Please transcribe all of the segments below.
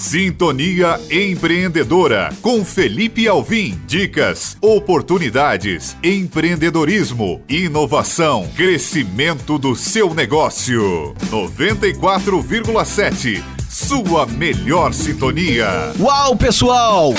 Sintonia Empreendedora com Felipe Alvim. Dicas, oportunidades, empreendedorismo, inovação, crescimento do seu negócio. 94,7. Sua melhor sintonia. Uau, pessoal!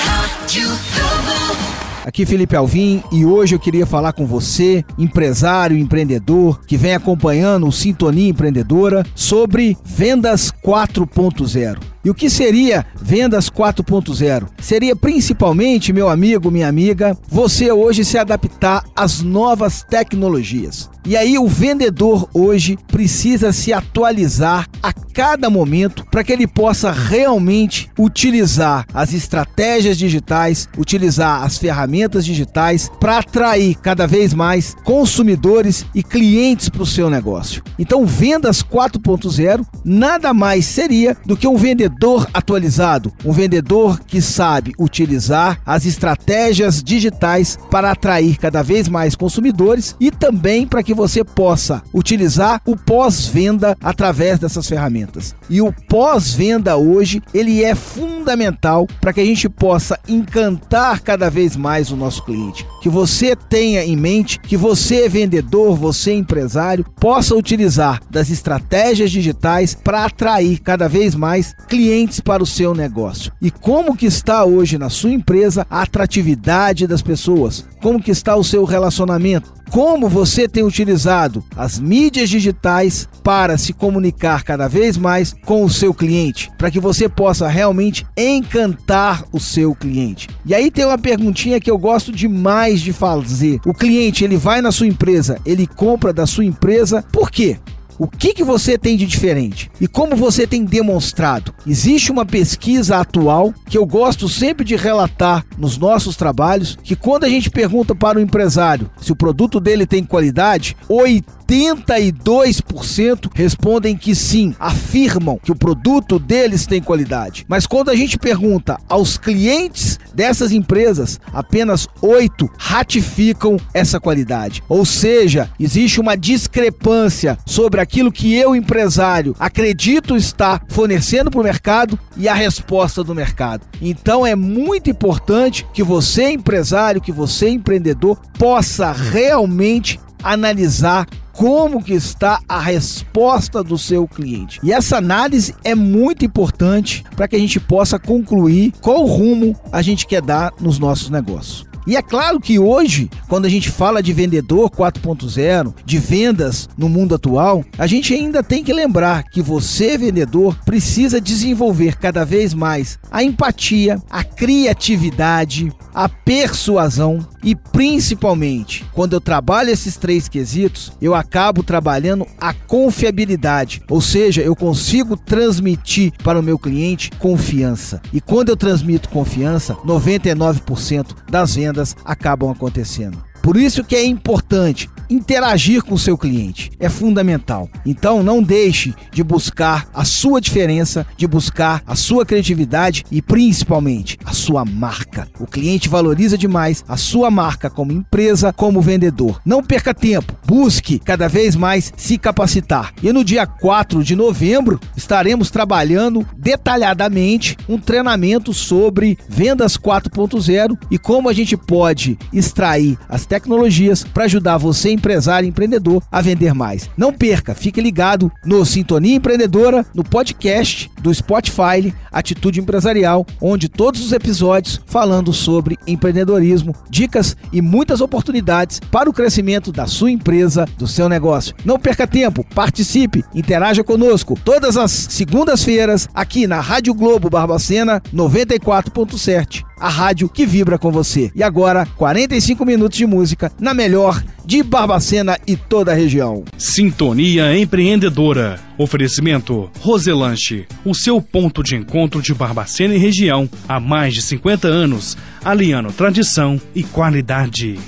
Aqui Felipe Alvim e hoje eu queria falar com você, empresário, empreendedor, que vem acompanhando o Sintonia Empreendedora, sobre vendas 4.0. E o que seria vendas 4.0? Seria principalmente, meu amigo, minha amiga, você hoje se adaptar às novas tecnologias. E aí o vendedor hoje precisa se atualizar a cada momento para que ele possa realmente utilizar as estratégias digitais, utilizar as ferramentas digitais para atrair cada vez mais consumidores e clientes para o seu negócio. Então, vendas 4.0 nada mais seria do que um vendedor vendedor atualizado, um vendedor que sabe utilizar as estratégias digitais para atrair cada vez mais consumidores e também para que você possa utilizar o pós-venda através dessas ferramentas. E o pós-venda hoje, ele é fundamental para que a gente possa encantar cada vez mais o nosso cliente. Que você tenha em mente que você vendedor, você empresário, possa utilizar das estratégias digitais para atrair cada vez mais clientes clientes para o seu negócio. E como que está hoje na sua empresa a atratividade das pessoas? Como que está o seu relacionamento? Como você tem utilizado as mídias digitais para se comunicar cada vez mais com o seu cliente, para que você possa realmente encantar o seu cliente. E aí tem uma perguntinha que eu gosto demais de fazer. O cliente, ele vai na sua empresa, ele compra da sua empresa, por quê? O que, que você tem de diferente? E como você tem demonstrado? Existe uma pesquisa atual que eu gosto sempre de relatar nos nossos trabalhos, que quando a gente pergunta para o empresário se o produto dele tem qualidade, 80 82% respondem que sim, afirmam que o produto deles tem qualidade. Mas quando a gente pergunta aos clientes dessas empresas, apenas 8 ratificam essa qualidade. Ou seja, existe uma discrepância sobre aquilo que eu, empresário, acredito estar fornecendo para o mercado e a resposta do mercado. Então é muito importante que você, empresário, que você, empreendedor, possa realmente analisar como que está a resposta do seu cliente. E essa análise é muito importante para que a gente possa concluir qual rumo a gente quer dar nos nossos negócios. E é claro que hoje, quando a gente fala de vendedor 4.0, de vendas no mundo atual, a gente ainda tem que lembrar que você, vendedor, precisa desenvolver cada vez mais a empatia, a criatividade, a persuasão e principalmente, quando eu trabalho esses três quesitos, eu acabo trabalhando a confiabilidade, ou seja, eu consigo transmitir para o meu cliente confiança. E quando eu transmito confiança, 99% das vendas acabam acontecendo. Por isso que é importante interagir com o seu cliente. É fundamental. Então não deixe de buscar a sua diferença, de buscar a sua criatividade e principalmente a sua marca. O cliente valoriza demais a sua marca como empresa, como vendedor. Não perca tempo. Busque cada vez mais se capacitar. E no dia 4 de novembro estaremos trabalhando detalhadamente um treinamento sobre vendas 4.0 e como a gente pode extrair as tecnologias para ajudar você, empresário empreendedor, a vender mais. Não perca, fique ligado no Sintonia Empreendedora, no podcast do Spotify Atitude Empresarial, onde todos os episódios falando sobre empreendedorismo, dicas e muitas oportunidades para o crescimento da sua empresa, do seu negócio. Não perca tempo, participe, interaja conosco todas as segundas-feiras aqui na Rádio Globo Barbacena 94.7 a rádio que vibra com você. E agora, 45 minutos de música na melhor de Barbacena e toda a região. Sintonia Empreendedora. Oferecimento Roselanche, o seu ponto de encontro de Barbacena e região há mais de 50 anos, aliando tradição e qualidade.